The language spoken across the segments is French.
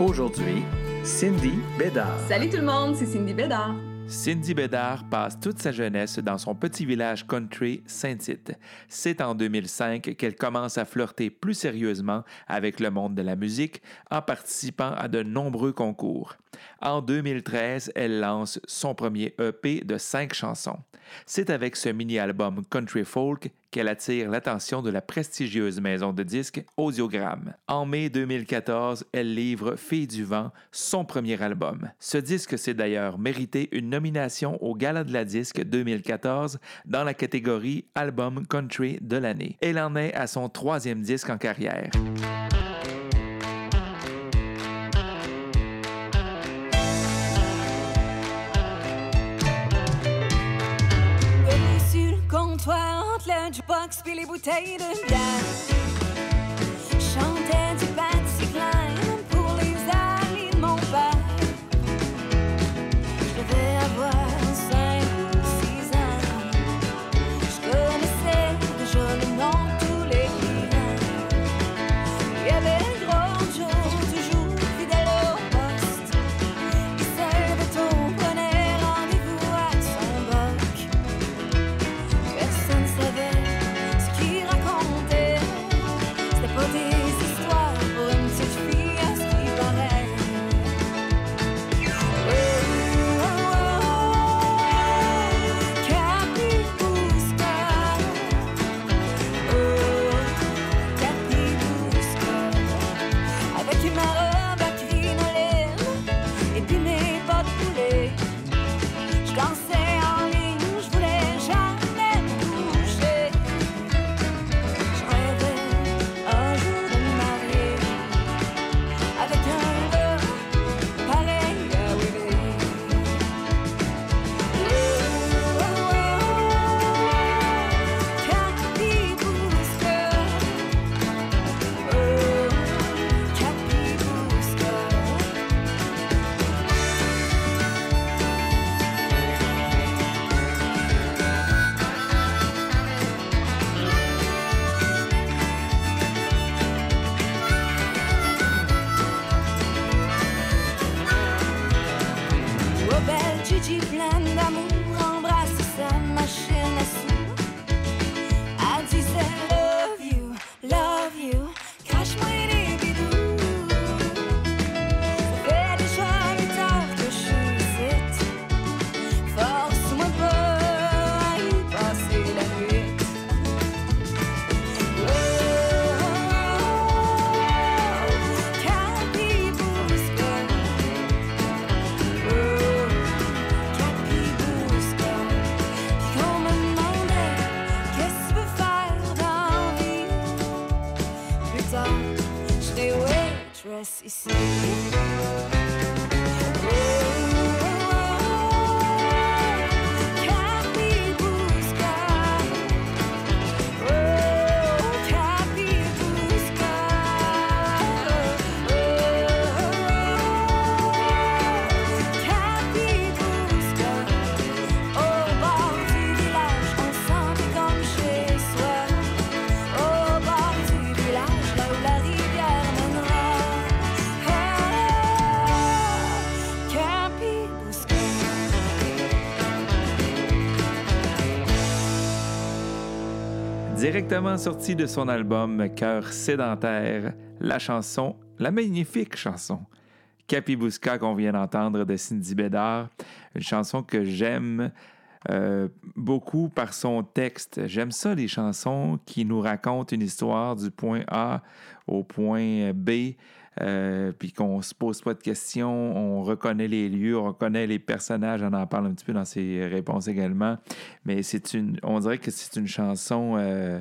Aujourd'hui, Cindy Bédard. Salut tout le monde, c'est Cindy Bédard. Cindy Bédard passe toute sa jeunesse dans son petit village country Saint-Tite. C'est en 2005 qu'elle commence à flirter plus sérieusement avec le monde de la musique en participant à de nombreux concours. En 2013, elle lance son premier EP de cinq chansons. C'est avec ce mini-album Country Folk qu'elle attire l'attention de la prestigieuse maison de disques Audiogramme. En mai 2014, elle livre Fille du vent, son premier album. Ce disque s'est d'ailleurs mérité une nomination au Gala de la disque 2014 dans la catégorie Album Country de l'année. Elle en est à son troisième disque en carrière. Comptoir entre le jukebox puis les bouteilles de bière. Directement sorti de son album Cœur sédentaire, la chanson, la magnifique chanson Capibusca qu'on vient d'entendre de Cindy Bédard, une chanson que j'aime euh, beaucoup par son texte. J'aime ça, les chansons qui nous racontent une histoire du point A au point B, euh, puis qu'on se pose pas de questions, on reconnaît les lieux, on reconnaît les personnages, on en parle un petit peu dans ses réponses également. Mais c'est une, on dirait que c'est une chanson euh,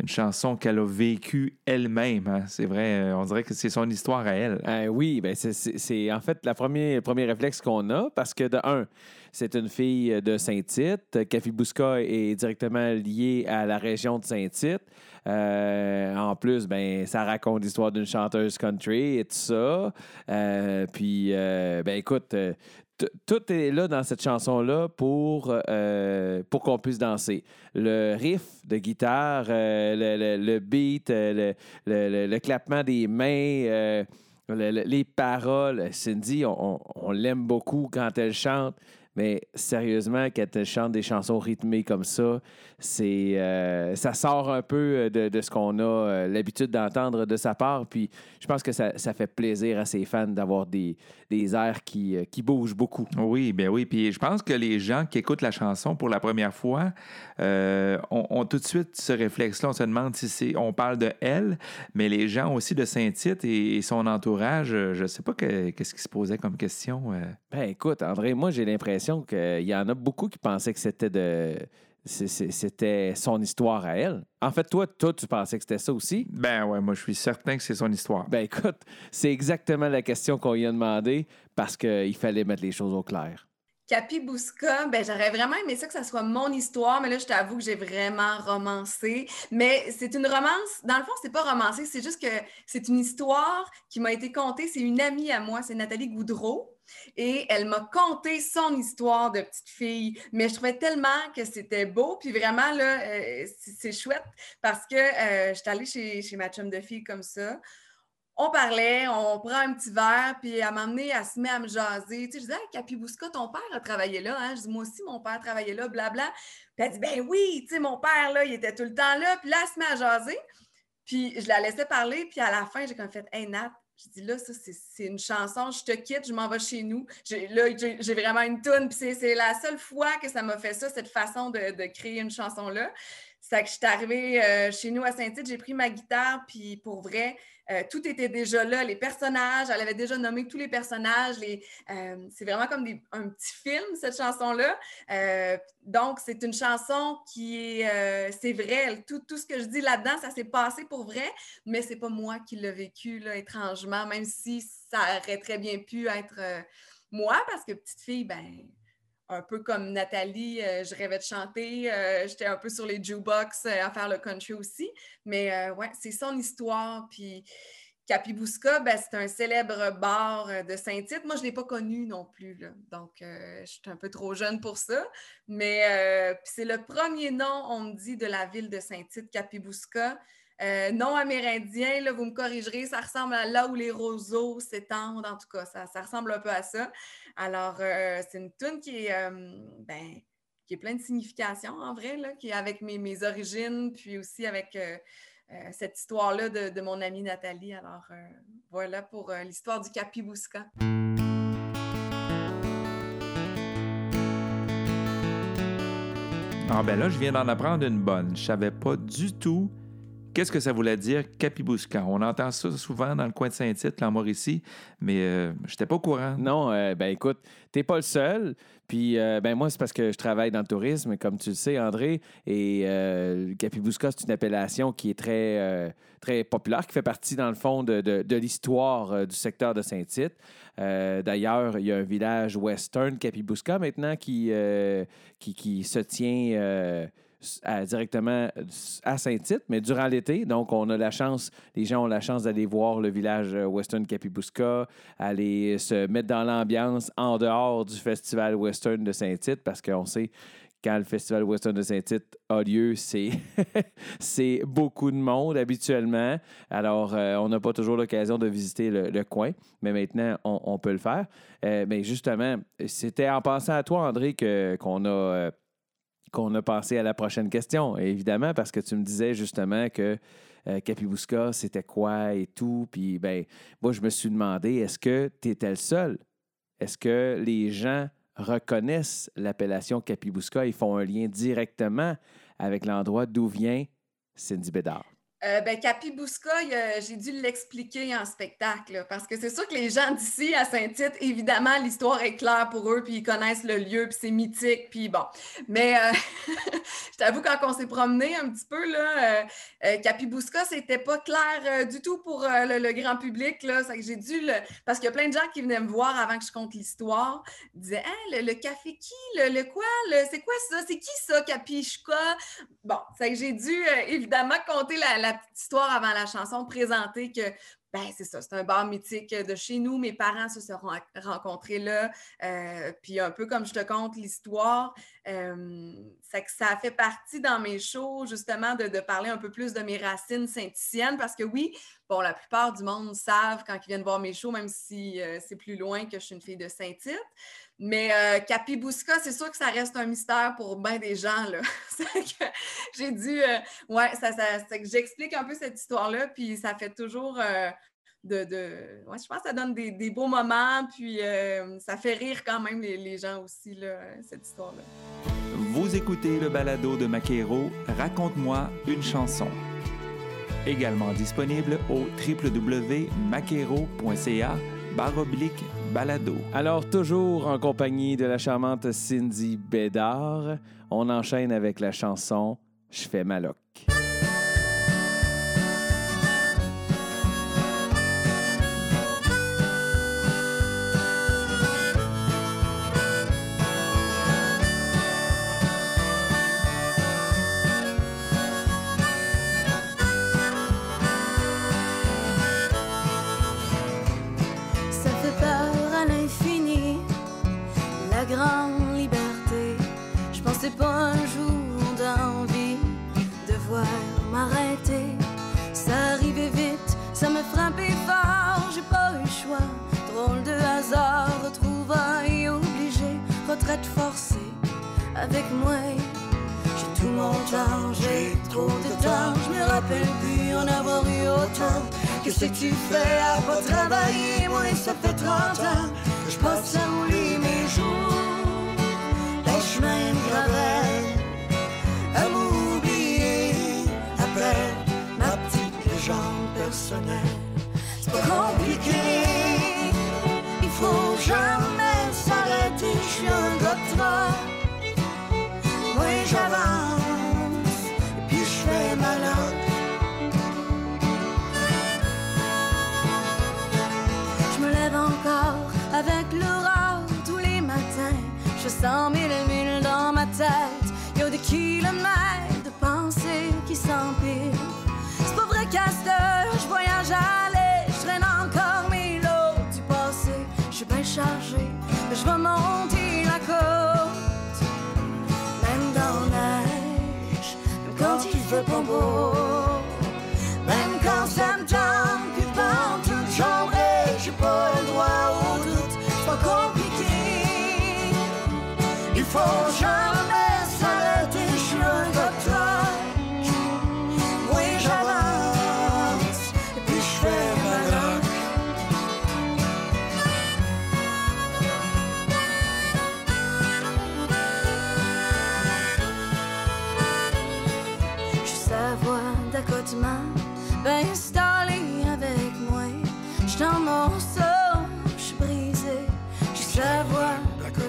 une chanson qu'elle a vécue elle-même. hein. C'est vrai, euh, on dirait que c'est son histoire à elle. Euh, oui, ben c'est- en fait la premier, le premier réflexe qu'on a parce que de un, c'est une fille de Saint-Tite. Kafibuska est directement liée à la région de Saint-Tite. Euh, en plus, ben ça raconte l'histoire d'une chanteuse country et tout ça. Euh, puis, euh, ben écoute, tout est là dans cette chanson-là pour, pour qu'on puisse danser. Le riff de guitare, le, le- beat, le, le- clappement des mains, le- le- les paroles. Cindy, on- on l'aime beaucoup quand elle chante, mais sérieusement, quand elle chante des chansons rythmées comme ça, c'est euh, ça sort un peu de, de ce qu'on a euh, l'habitude d'entendre de sa part. Puis je pense que ça, ça fait plaisir à ses fans d'avoir des, des airs qui, euh, qui bougent beaucoup. Oui, ben oui. Puis je pense que les gens qui écoutent la chanson pour la première fois euh, ont, ont tout de suite ce réflexe-là. On se demande si c'est. On parle de elle, mais les gens aussi de Saint-Tite et, et son entourage, euh, je ne sais pas que- qu'est-ce qui se posait comme question. euh. Ben écoute, André, moi j'ai l'impression qu'il y en a beaucoup qui pensaient que c'était de. C'était son histoire à elle. En fait, toi, toi, tu pensais que c'était ça aussi? Ben ouais, moi je suis certain que c'est son histoire. Ben écoute, c'est exactement la question qu'on lui a demandé parce qu'il fallait mettre les choses au clair. Capibouska, ben j'aurais vraiment aimé ça que ça soit mon histoire, mais là, je t'avoue que j'ai vraiment romancé. Mais c'est une romance, dans le fond, c'est pas romancé, c'est juste que c'est une histoire qui m'a été contée. C'est une amie à moi, c'est Nathalie Goudreau, et elle m'a conté son histoire de petite fille. Mais je trouvais tellement que c'était beau, puis vraiment, là, euh, c'est chouette parce que euh, j'étais allée chez, chez ma chum de fille comme ça on parlait, on prend un petit verre, puis elle m'a amené, elle se met à me jaser. Tu je disais, Capibouska, ton père a travaillé là. Hein? Je dis, moi aussi, mon père travaillait là, blabla. Puis elle dit, ben oui, tu sais, mon père, là, il était tout le temps là. Puis là, elle se met à jaser. Puis je la laissais parler, puis à la fin, j'ai comme fait, hey, Nat, je dis là, ça, c'est une chanson, je te quitte, je m'en vais chez nous. Là, j'ai vraiment une toune, puis c'est- c'est la seule fois que ça m'a fait ça, cette façon de, de créer une chanson-là. C'est que je suis arrivée euh, chez nous à Saint-Tite, j'ai pris ma guitare, puis pour vrai, euh, tout était déjà là, les personnages, elle avait déjà nommé tous les personnages. Euh, c'est vraiment comme un petit film, cette chanson-là. Euh, donc, c'est une chanson qui est, c'est vrai, tout, tout ce que je dis là-dedans, ça s'est passé pour vrai, mais c'est pas moi qui l'ai vécu, là, étrangement, même si ça aurait très bien pu être moi, parce que petite fille, ben, un peu comme Nathalie, euh, je rêvais de chanter. euh, J'étais un peu sur les jukebox euh, à faire le country aussi. Mais ouais, c'est son histoire. Puis Capibouska, ben, c'est un célèbre bar de Saint-Tite. Moi, je ne l'ai pas connu non plus. Donc, je suis un peu trop jeune pour ça. Mais c'est le premier nom, on me dit, de la ville de Saint-Tite, Capibouska. Euh, nom amérindien, là, vous me corrigerez, ça ressemble à là où les roseaux s'étendent, en tout cas, ça ressemble un peu à ça. Alors, euh, c'est une tune qui est, euh, ben, qui est pleine de signification, en vrai, là, qui est avec mes, mes origines, puis aussi avec euh, cette histoire-là de, de mon amie Nathalie. Alors, voilà pour l'histoire du Capibouska. Ah ben là, je viens d'en apprendre une bonne. Je savais pas du tout qu'est-ce que ça voulait dire Capibouska. On entend ça souvent dans le coin de Saint-Tite, en Mauricie, mais euh, j'étais pas au courant. Non, euh, ben écoute, t'es pas le seul. Puis, euh, ben moi, c'est parce que je travaille dans le tourisme, comme tu le sais, André. Et euh, le Capibouska, c'est une appellation qui est très, très populaire, qui fait partie, dans le fond, de, l'histoire du secteur de Saint-Tite. D'ailleurs, il y a un village western Capibouska maintenant qui, qui, qui se tient directement à Saint-Tite, mais durant l'été. Donc, on a la chance, les gens ont la chance d'aller voir le village euh, western Capibouska, aller se mettre dans l'ambiance en dehors du festival western de Saint-Tite, parce qu'on sait quand le festival western de Saint-Tite a lieu, c'est beaucoup de monde habituellement. Alors, euh, on n'a pas toujours l'occasion de visiter le, coin, mais maintenant, on, peut le faire. Euh, mais justement, c'était en pensant à toi, André, que- qu'on a... qu'on a pensé à la prochaine question, évidemment, parce que tu me disais justement que euh, c'était quoi et tout. Puis, ben, moi, je me suis demandé, est-ce que tu étais le seul? Est-ce que les gens reconnaissent l'appellation Capibouska et font un lien directement avec l'endroit d'où vient Cindy Bédard? Euh, ben, Capibouska, il y a- j'ai dû l'expliquer en spectacle, parce que c'est sûr que les gens d'ici, à Saint-Tite, évidemment, l'histoire est claire pour eux, puis ils connaissent le lieu, puis c'est mythique, puis bon. Mais euh, je t'avoue, quand on s'est promené un petit peu, là, euh, euh, c'était pas clair euh, du tout pour le, grand public, là. Que j'ai dû le... Parce qu'il y a plein de gens qui venaient me voir avant que je conte l'histoire, disaient « Hein, le, café qui? Le, le quoi? C'est quoi ça? C'est qui ça, Capichka? » Bon, c'est que j'ai dû évidemment compter la histoire avant la chanson, présenter que, ben c'est ça, c'est un bar mythique de chez nous. Mes parents se seront rencontrés là. euh, puis un peu comme je te conte l'histoire, euh, que ça fait partie dans mes shows, justement, de, parler un peu plus de mes racines saint-ticiennes, parce que oui, bon, la plupart du monde savent quand ils viennent voir mes shows, même si euh, c'est plus loin que je suis une fille de Saint-Tite. Mais euh, Capibouska, c'est sûr que ça reste un mystère pour bien des gens. là. J'ai dû. euh, ouais, ça, ça, que j'explique un peu cette histoire-là, puis ça fait toujours. De, de- ouais, je pense que ça donne des, des beaux moments, puis euh, ça fait rire quand même les, les gens aussi, là, cette histoire-là. Vous écoutez le balado de Maquero, Raconte-moi une chanson. Également disponible au www.maquero.ca baroblique balado. Alors, toujours en compagnie de la charmante Cindy Bédard, on enchaîne avec la chanson Je fais ma loc. Que tu fais à pas encore avec l'aurore tous les matins. Je sens mille mille dans ma tête. Y a des kilomètres de pensées qui s'empilent. C'est pas vrai heure, je voyage à l'aise. Je traîne encore mes lots du passé. Je suis bien chargé, je vais monter la côte. Même dans la neige, même quand il fait pas beau. Même quand ça me tente,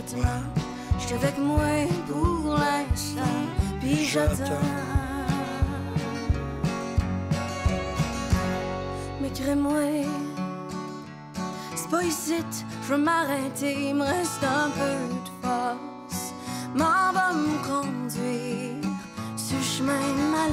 je suis avec moi pour l'instant, puis j'attends. Mais crée-moi, c'est pas ici, je veux m'arrêter, il me reste un peu de force. M'en va me conduire sur le chemin de ma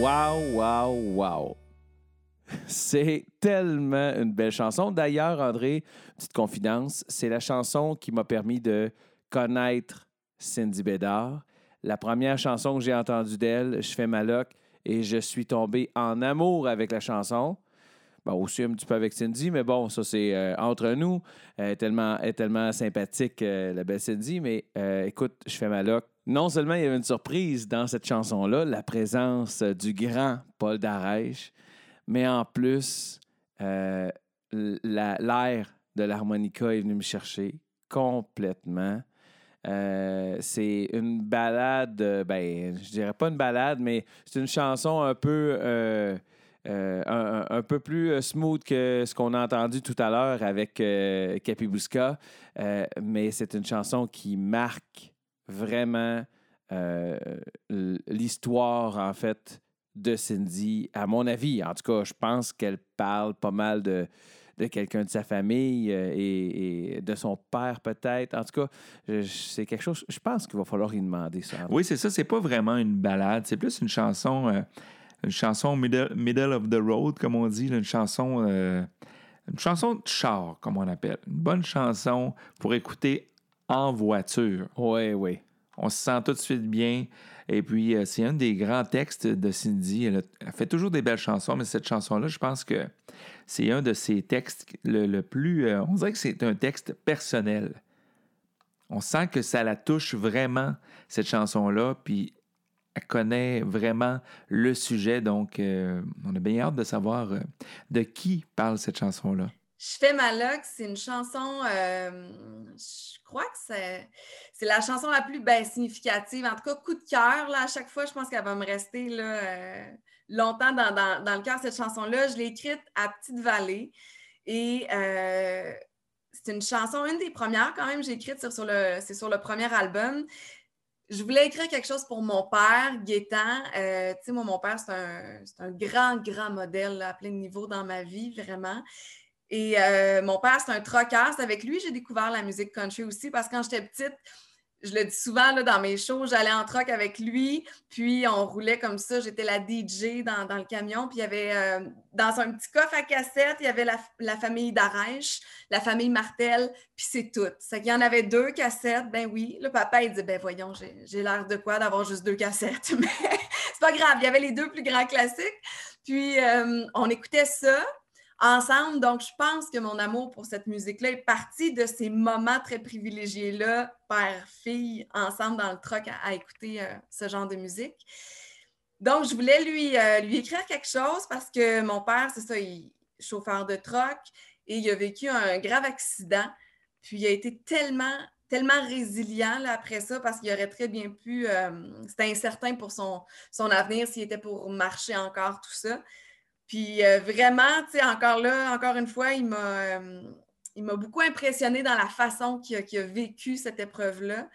Wow, wow, wow. C'est tellement une belle chanson. D'ailleurs, André, petite confidence, c'est la chanson qui m'a permis de connaître Cindy Bédard. La première chanson que j'ai entendue d'elle, Je fais ma loc, et je suis tombé en amour avec la chanson. Bon, aussi un petit peu avec Cindy, mais bon, ça c'est euh, entre nous. Elle est tellement, sympathique, euh, la belle Cindy, mais euh, écoute, je fais ma loc. Non seulement il y avait une surprise dans cette chanson-là, la présence du grand Paul Darèche, mais en plus, la- l'air de l'harmonica est venu me chercher complètement. Euh, c'est une balade, euh, ben, je dirais pas une balade, mais c'est une chanson un peu, euh, euh, peu plus euh, smooth que ce qu'on a entendu tout à l'heure avec euh, Capibusca. Euh, mais c'est une chanson qui marque vraiment euh, l'histoire, en fait, de Cindy. À mon avis, en tout cas, je pense qu'elle parle pas mal de, de quelqu'un de sa famille euh, et, et de son père, peut-être. En tout cas, c'est quelque chose. Je pense qu'il va falloir y demander ça. Oui, c'est ça. C'est pas vraiment une balade. C'est plus une chanson, euh, une chanson middle, middle of the road, comme on dit. une chanson, euh, une chanson de char, comme on appelle. Une bonne chanson pour écouter en voiture. Oui, oui. On se sent tout de suite bien. Et puis, euh, c'est un des grands textes de Cindy. Elle, a- elle fait toujours des belles chansons, mais cette chanson-là, je pense que c'est un de ses textes le, le plus. euh, on dirait que c'est un texte personnel. On sent que ça la touche vraiment, cette chanson-là, puis elle connaît vraiment le sujet. Donc, euh, on a bien hâte de savoir de qui parle cette chanson-là. Je fais ma loc, c'est une chanson, euh, je crois que c'est, c'est la chanson la plus ben, significative. En tout cas, coup de cœur, là, à chaque fois, je pense qu'elle va me rester là, euh, longtemps dans, dans- dans le cœur, cette chanson-là. Je l'ai écrite à Petite-Vallée et euh, c'est une chanson, une des premières quand même, j'ai écrite sur, le, c'est sur le premier album. Je voulais écrire quelque chose pour mon père, Gaétan. Euh, tu sais, moi, mon père, c'est un, c'est un grand, grand modèle là, à plein de niveaux dans ma vie, vraiment. Et euh, mon père, c'est un troqueur. C'est avec lui j'ai découvert la musique country aussi parce que quand j'étais petite, je le dis souvent dans mes shows, j'allais en troc avec lui, puis on roulait comme ça. J'étais la DJ dans, le camion, puis il y avait euh, dans un petit coffre à cassette, il y avait la, famille Darèche, la famille Martel, puis c'est tout. C'est qu'il y en avait deux cassettes, ben oui. Le papa, il dit, ben voyons, j'ai j'ai l'air de quoi d'avoir juste deux cassettes, mais c'est pas grave, il y avait les deux plus grands classiques. Puis euh, on écoutait ça ensemble. Donc, je pense que mon amour pour cette musique-là est parti de ces moments très privilégiés-là, père-fille, ensemble dans le truck à, écouter euh, ce genre de musique. Donc, je voulais lui, euh, lui écrire quelque chose parce que mon père, c'est ça, il est chauffeur de truck et il a vécu un grave accident. Puis, il a été tellement, tellement résilient après ça parce qu'il aurait très bien pu. euh, C'était incertain pour son, son avenir s'il était pour marcher encore, tout ça. Puis euh, vraiment, tu sais, encore là, encore une fois, il m'a, euh, il m'a beaucoup impressionné dans la façon qu'il a, vécu cette épreuve-là.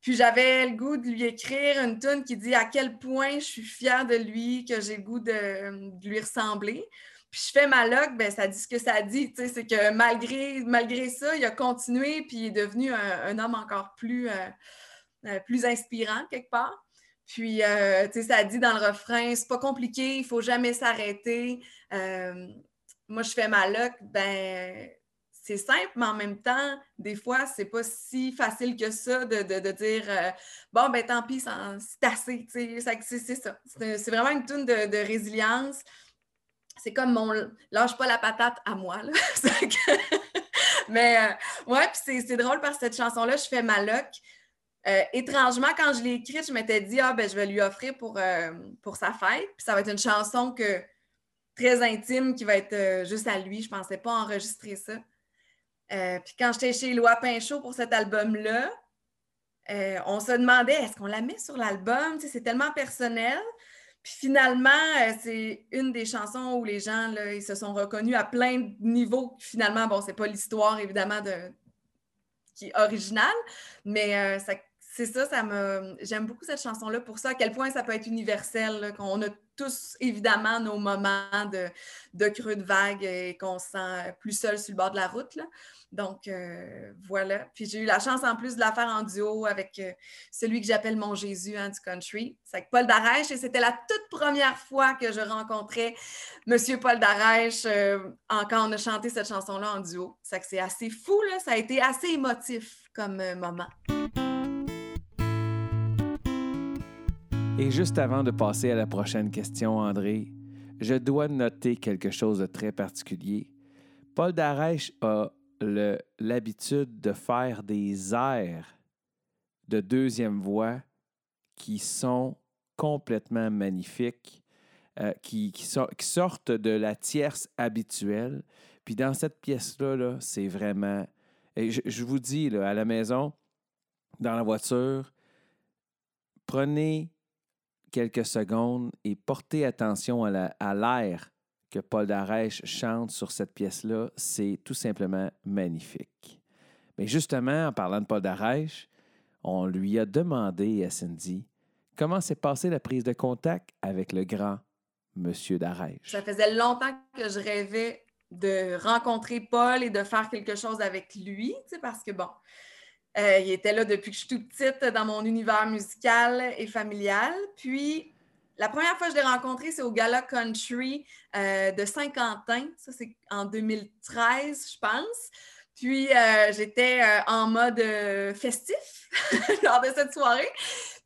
Puis j'avais le goût de lui écrire une tune qui dit à quel point je suis fière de lui, que j'ai le goût de, lui ressembler. Puis je fais ma loc, ben ça dit ce que ça dit, tu sais, c'est que malgré, malgré ça, il a continué, puis il est devenu un, homme encore plus, euh, plus inspirant quelque part. Puis, euh, tu sais, ça dit dans le refrain, c'est pas compliqué, il faut jamais s'arrêter. Euh, moi, je fais ma loc, ben, c'est simple, mais en même temps, des fois, c'est pas si facile que ça de, de- de dire, euh, bon, ben, tant pis, c'est assez, tu sais, c'est ça. C'est vraiment une tune de, résilience. C'est comme mon lâche pas la patate à moi, mais, ouais, puis c'est- c'est drôle parce que cette chanson-là, je fais ma loc. Euh, étrangement, quand je l'ai écrite, je m'étais dit, ah, ben, je vais lui offrir pour, euh, pour sa fête. Puis ça va être une chanson que, très intime qui va être euh, juste à lui. Je ne pensais pas enregistrer ça. Puis quand j'étais chez Loi Pinchot pour cet album-là, on se demandait, est-ce qu'on la met sur l'album? C'est tellement personnel. Puis finalement, c'est une des chansons où les gens, là, ils se sont reconnus à plein de niveaux. Finalement, bon, c'est pas l'histoire, évidemment, de... qui est originale, mais ça- c'est ça, ça me. J'aime beaucoup cette chanson-là pour ça, à quel point ça peut être universel, qu'on a tous évidemment nos moments de, de creux de vague et qu'on se sent plus seul sur le bord de la route. Donc euh, voilà. Puis j'ai eu la chance en plus de la faire en duo avec euh, celui que j'appelle mon Jésus hein, country. C'est avec Paul Darèche et c'était la toute première fois que je rencontrais Monsieur Paul Darèche euh, en- quand on a chanté cette chanson-là en duo. C'est assez fou. Ça a été assez émotif comme moment. Et juste avant de passer à la prochaine question, André, je dois noter quelque chose de très particulier. Paul Darèche a l'habitude de faire des airs de deuxième voix qui sont complètement magnifiques, euh, qui, qui sor- qui sortent de la tierce habituelle. Puis dans cette pièce-là, là, c'est vraiment... Je, vous dis, à la maison, dans la voiture, prenez quelques secondes et portez attention à la- à l'air que Paul Darèche chante sur cette pièce-là. C'est tout simplement magnifique. Mais justement, en parlant de Paul Darèche, on lui a demandé à Cindy comment s'est passée la prise de contact avec le grand Monsieur Darèche? Ça faisait longtemps que je rêvais de rencontrer Paul et de faire quelque chose avec lui, parce que bon, euh, il était là depuis que je suis toute petite dans mon univers musical et familial. Puis, la première fois que je l'ai rencontré, c'est au Gala Country euh, de Saint-Quentin. Ça, c'est en 2013, je pense. Puis, euh, j'étais en mode festif lors de cette soirée.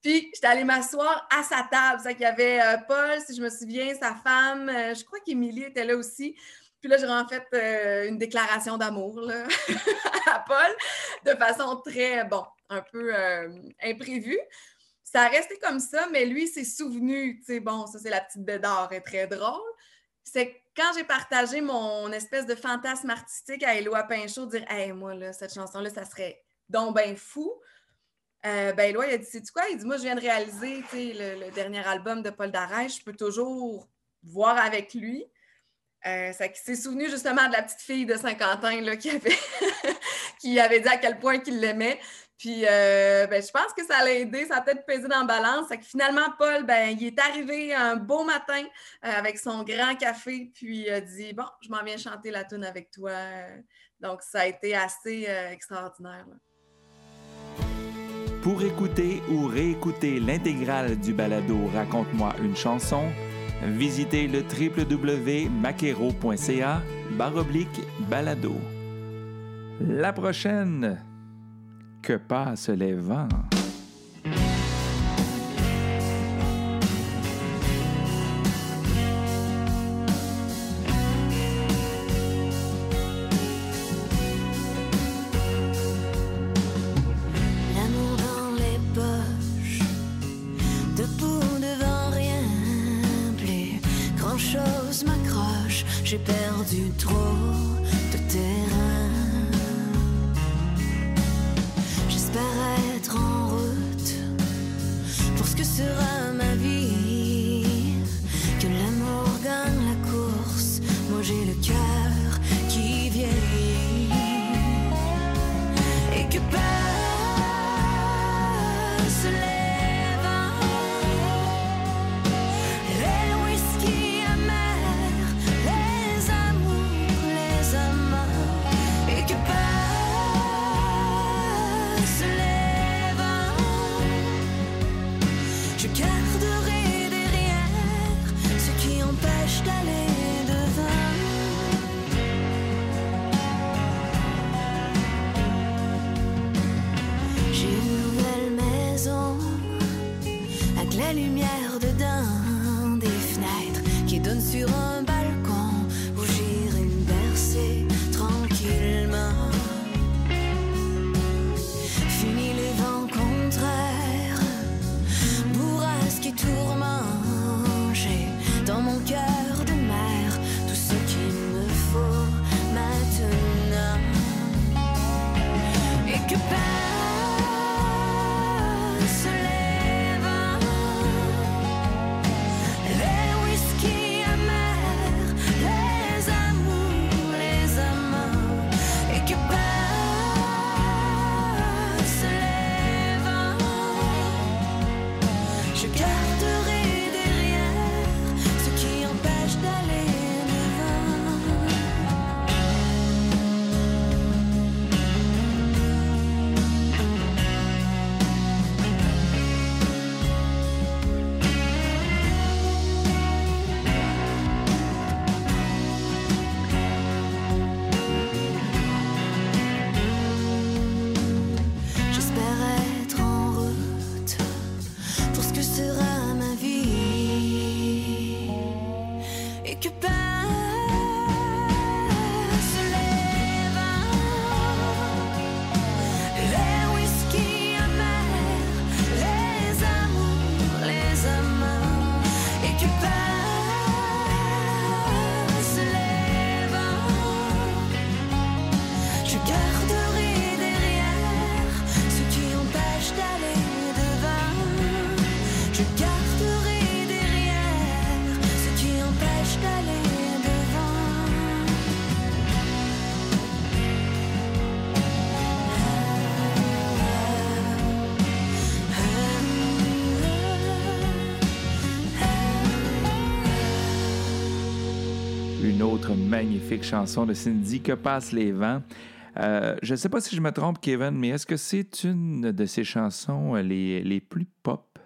Puis, j'étais allée m'asseoir à sa table. C'est qu'il y avait Paul, si je me souviens, sa femme. je crois qu'Émilie était là aussi. Puis là, j'ai en fait euh, une déclaration d'amour à Paul de façon très, bon, un peu euh, imprévue. Ça a resté comme ça, mais lui, s'est souvenu, tu sais, bon, ça, c'est la petite bédard, est très drôle. C'est quand j'ai partagé mon espèce de fantasme artistique à Éloi Pinchot, dire, hey, moi, là, cette chanson-là, ça serait donc ben fou. Euh, ben, Éloi, il a dit, sais-tu quoi? Il dit, moi, je viens de réaliser, le, le dernier album de Paul Darèche, je peux toujours voir avec lui. Euh, ça s'est souvenu justement de la petite fille de Saint-Quentin qui, avait qui avait dit à quel point qu'il l'aimait. Puis euh, ben, je pense que ça l'a aidé, ça a peut-être pesé dans la balance. Finalement, Paul, ben, il est arrivé un beau matin euh, avec son grand café, puis il a dit Bon, je m'en viens chanter la tune avec toi. Donc, ça a été assez euh, extraordinaire. Pour écouter ou réécouter l'intégrale du balado Raconte-moi une chanson, visitez le www.maquero.ca baroblique balado. La prochaine, que passent les vents? Moi j'ai magnifique chanson de Cindy, Que passent les vents? Euh, je ne sais pas si je me trompe, Kevin, mais est-ce que c'est une de ses chansons euh, les, les plus pop?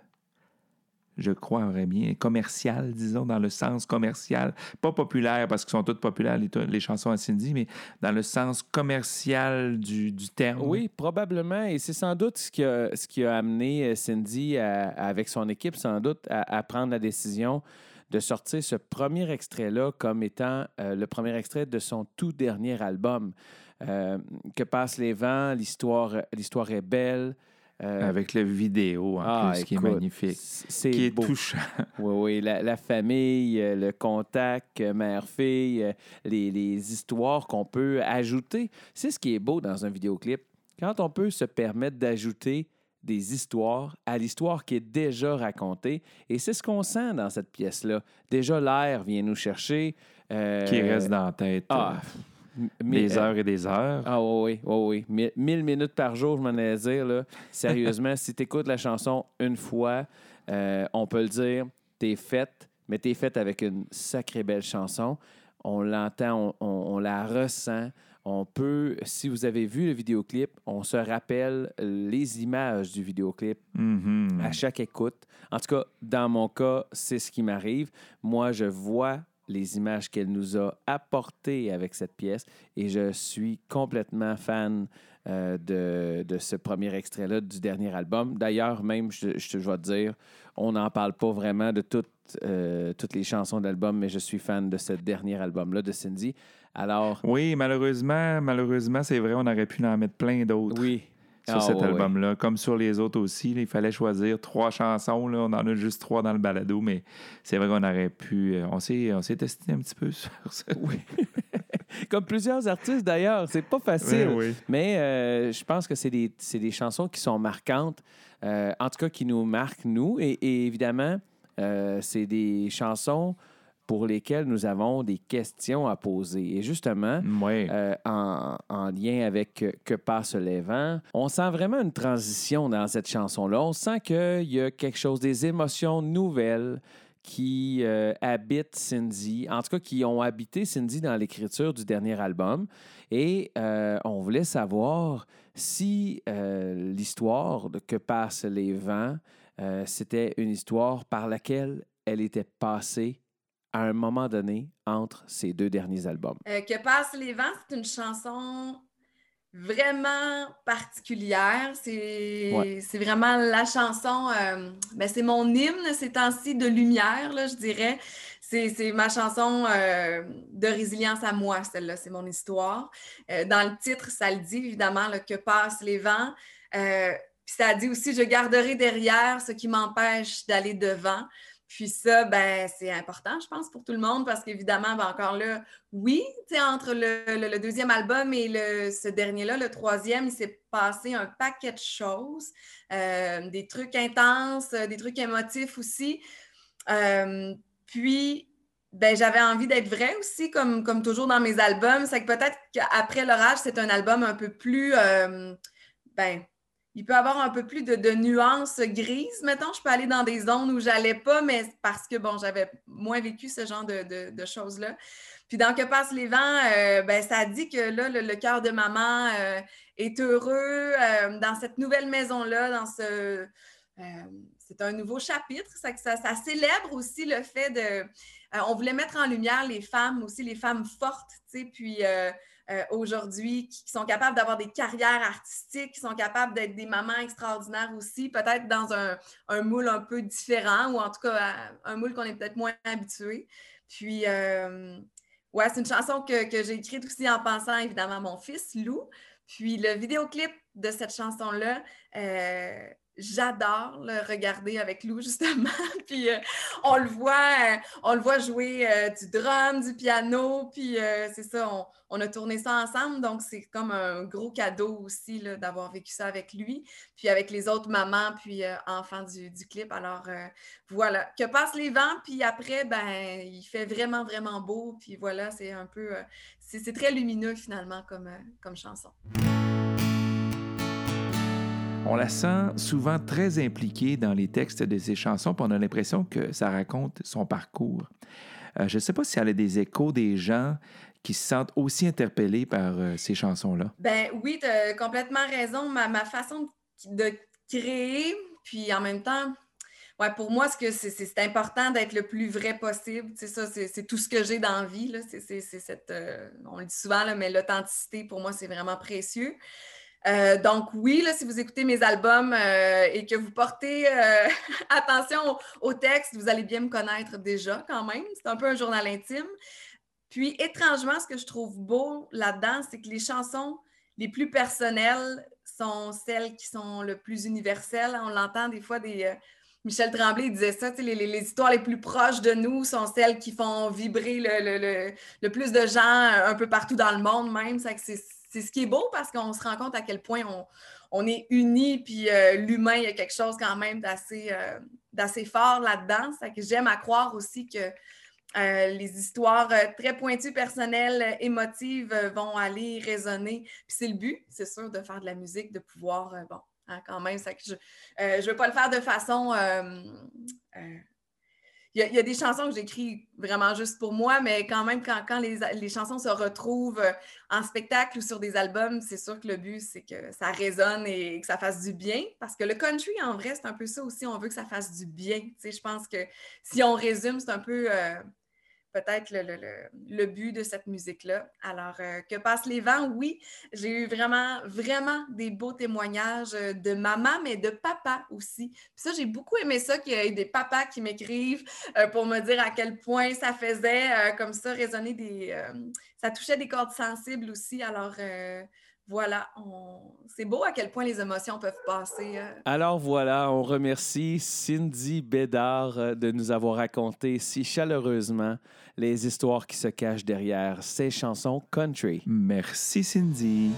Je croirais bien, commercial, disons, dans le sens commercial. Pas populaire, parce qu'ils sont toutes populaires, les, les chansons à Cindy, mais dans le sens commercial du, du terme. Oui, probablement. Et c'est sans doute ce qui a, ce qui a amené euh, Cindy, avec son équipe, sans doute, à prendre la décision de sortir ce premier extrait-là comme étant euh, le premier extrait de son tout dernier album. Euh, que passent les vents, l'histoire, l'histoire est belle. Euh, Avec le vidéo, en ah, plus, qui est magnifique. C'est Qui est beau. touchant. Oui, oui, la, la famille, le contact, mère-fille, les, les histoires qu'on peut ajouter. C'est ce qui est beau dans un vidéoclip. Quand on peut se permettre d'ajouter des histoires à l'histoire qui est déjà racontée. Et c'est ce qu'on sent dans cette pièce-là. Déjà, l'air vient nous chercher. euh, Qui reste dans la tête. Ah, euh, des euh, heures et des heures. ah oui, oui, oui, oui. Mille, mille minutes par jour, je m'en allais dire. Là. Sérieusement, si tu écoutes la chanson une fois, euh, on peut le dire, t'es faite, mais t'es faite avec une sacrée belle chanson. On l'entend, on, on- on la ressent. On peut, si vous avez vu le vidéoclip, on se rappelle les images du vidéoclip Mhm. à chaque écoute. En tout cas, dans mon cas, c'est ce qui m'arrive. Moi, je vois les images qu'elle nous a apportées avec cette pièce et je suis complètement fan euh, de, de ce premier extrait-là du dernier album. D'ailleurs, même, je, je, je vais te dire, on n'en parle pas vraiment de toutes, euh, toutes les chansons de l'album, mais je suis fan de ce dernier album-là de Cindy. Alors, Oui, malheureusement, malheureusement, c'est vrai, on aurait pu en mettre plein d'autres oui. sur Ah, cet ouais, ouais. album-là. Comme sur les autres aussi, là, il fallait choisir trois chansons. Là. On en a juste trois dans le balado, mais c'est vrai qu'on aurait pu. euh, On s'est, on s'est testé un petit peu sur ça. Oui, Comme plusieurs artistes d'ailleurs, c'est pas facile. oui. Mais euh, je pense que c'est des, des chansons qui sont marquantes, euh, en tout cas qui nous marquent, nous. Et, et évidemment, euh, c'est des chansons pour lesquelles nous avons des questions à poser. Et justement, Oui. euh, en, en lien avec Que passe les vents, on sent vraiment une transition dans cette chanson-là. On sent qu'il y a quelque chose, des émotions nouvelles qui euh, habitent Cindy, en tout cas qui ont habité Cindy dans l'écriture du dernier album. Et euh, on voulait savoir si l'histoire de Que passent les vents, c'était une histoire par laquelle elle était passée à un moment donné entre ces deux derniers albums. Euh, que passent les vents, c'est une chanson vraiment particulière. C'est Ouais. vraiment la chanson, euh, ben, c'est mon hymne ces temps-ci de lumière, là, je dirais. C'est ma chanson euh, de résilience à moi, celle-là, c'est mon histoire. Euh, dans le titre, ça le dit évidemment, là, que passent les vents. Puis ça dit aussi, je garderai derrière ce qui m'empêche d'aller devant. Puis ça, ben, c'est important, je pense, pour tout le monde, parce qu'évidemment, ben, encore là, oui, entre le, le- le deuxième album et le, ce dernier-là, le troisième, il s'est passé un paquet de choses, euh, des trucs intenses, euh, des trucs émotifs aussi. Euh, puis, ben, j'avais envie d'être vraie aussi, comme, comme toujours dans mes albums. C'est que peut-être qu'après l'orage, c'est un album un peu plus, ben, il peut avoir un peu plus de, de nuances grises, mettons. Je peux aller dans des zones où j'allais pas, mais parce que, bon, j'avais moins vécu ce genre de, choses-là. Puis dans Que passent les vents, euh, ben, ça dit que là, le, cœur de maman euh, est heureux euh, dans cette nouvelle maison-là, dans ce... c'est un nouveau chapitre. Ça, ça, ça célèbre aussi le fait de... on voulait mettre en lumière les femmes aussi, les femmes fortes, tu sais, puis... euh, euh, aujourd'hui qui, sont capables d'avoir des carrières artistiques, qui sont capables d'être des mamans extraordinaires aussi, peut-être dans un, moule un peu différent ou en tout cas à- un moule qu'on est peut-être moins habitué. Puis, euh, ouais, c'est une chanson que, que j'ai écrite aussi en pensant évidemment à mon fils, Lou. Puis le vidéoclip de cette chanson-là, euh, j'adore le regarder avec Lou, justement. puis euh, on le voit, euh, on le voit jouer euh, du drum, du piano, puis c'est ça, on, a tourné ça ensemble, donc c'est comme un gros cadeau aussi d'avoir vécu ça avec lui, puis avec les autres mamans, puis enfants du, clip. Alors voilà, que passent les vents, puis après, ben, il fait vraiment, vraiment beau, puis voilà, c'est un peu, c'est très lumineux finalement comme chanson. On la sent souvent très impliquée dans les textes de ses chansons, puis on a l'impression que ça raconte son parcours. Euh, je ne sais pas si elle a des échos des gens qui se sentent aussi interpellés par euh, ces chansons-là? Ben oui, tu as complètement raison. Ma, façon de, créer, puis en même temps, ouais, pour moi, ce que c'est, important d'être le plus vrai possible. C'est ça, c'est, tout ce que j'ai dans la. Là. C'est, c'est- c'est cette, euh, on le dit souvent, là, mais l'authenticité, pour moi, c'est vraiment précieux. Euh, donc oui, là, si vous écoutez mes albums euh, et que vous portez euh, attention au, texte, vous allez bien me connaître déjà quand même. C'est un peu un journal intime. Puis étrangement, ce que je trouve beau là-dedans, c'est que les chansons les plus personnelles sont celles qui sont le plus universelles. On l'entend des fois des... Michel Tremblay disait ça, les, les- histoires les plus proches de nous sont celles qui font vibrer le, plus de gens un peu partout dans le monde même. C'est C'est ce qui est beau parce qu'on se rend compte à quel point on, on est unis, puis euh, l'humain, il y a quelque chose quand même d'assez euh, d'assez fort là-dedans. Que j'aime à croire aussi que euh, les histoires très pointues, personnelles, émotives vont aller résonner. Puis c'est le but, c'est sûr, de faire de la musique, de pouvoir, bon, hein, quand même, ça que je ne veux pas le faire de façon... il y, a, des chansons que j'écris vraiment juste pour moi, mais quand même, quand, les chansons se retrouvent euh, en spectacle ou sur des albums, c'est sûr que le but, c'est que ça résonne et que ça fasse du bien. Parce que le country, en vrai, c'est un peu ça aussi. On veut que ça fasse du bien. Tu sais, je pense que si on résume, c'est un peu euh, peut-être le, le- le- le but de cette musique-là. Alors, euh, que passent les vents, oui, j'ai eu vraiment, vraiment des beaux témoignages euh, de maman, mais de papa aussi. Puis ça, j'ai beaucoup aimé ça, qu'il y ait des papas qui m'écrivent euh, pour me dire à quel point ça faisait comme ça résonner des... ça touchait des cordes sensibles aussi. Alors, voilà, on- c'est beau à quel point les émotions peuvent passer. euh. Alors voilà, on remercie Cindy Bédard euh, de nous avoir raconté si chaleureusement les histoires qui se cachent derrière ces chansons country. Merci, Cindy.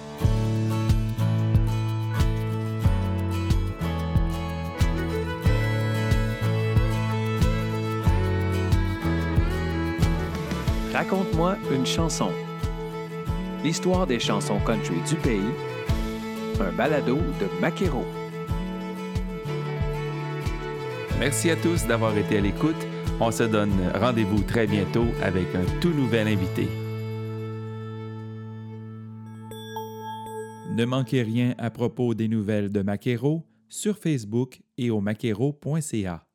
Raconte-moi une chanson. L'histoire des chansons country du pays. Un balado de Maquero. Merci à tous d'avoir été à l'écoute. On se donne rendez-vous très bientôt avec un tout nouvel invité. Ne manquez rien à propos des nouvelles de Maquero sur Facebook et au maquero.ca.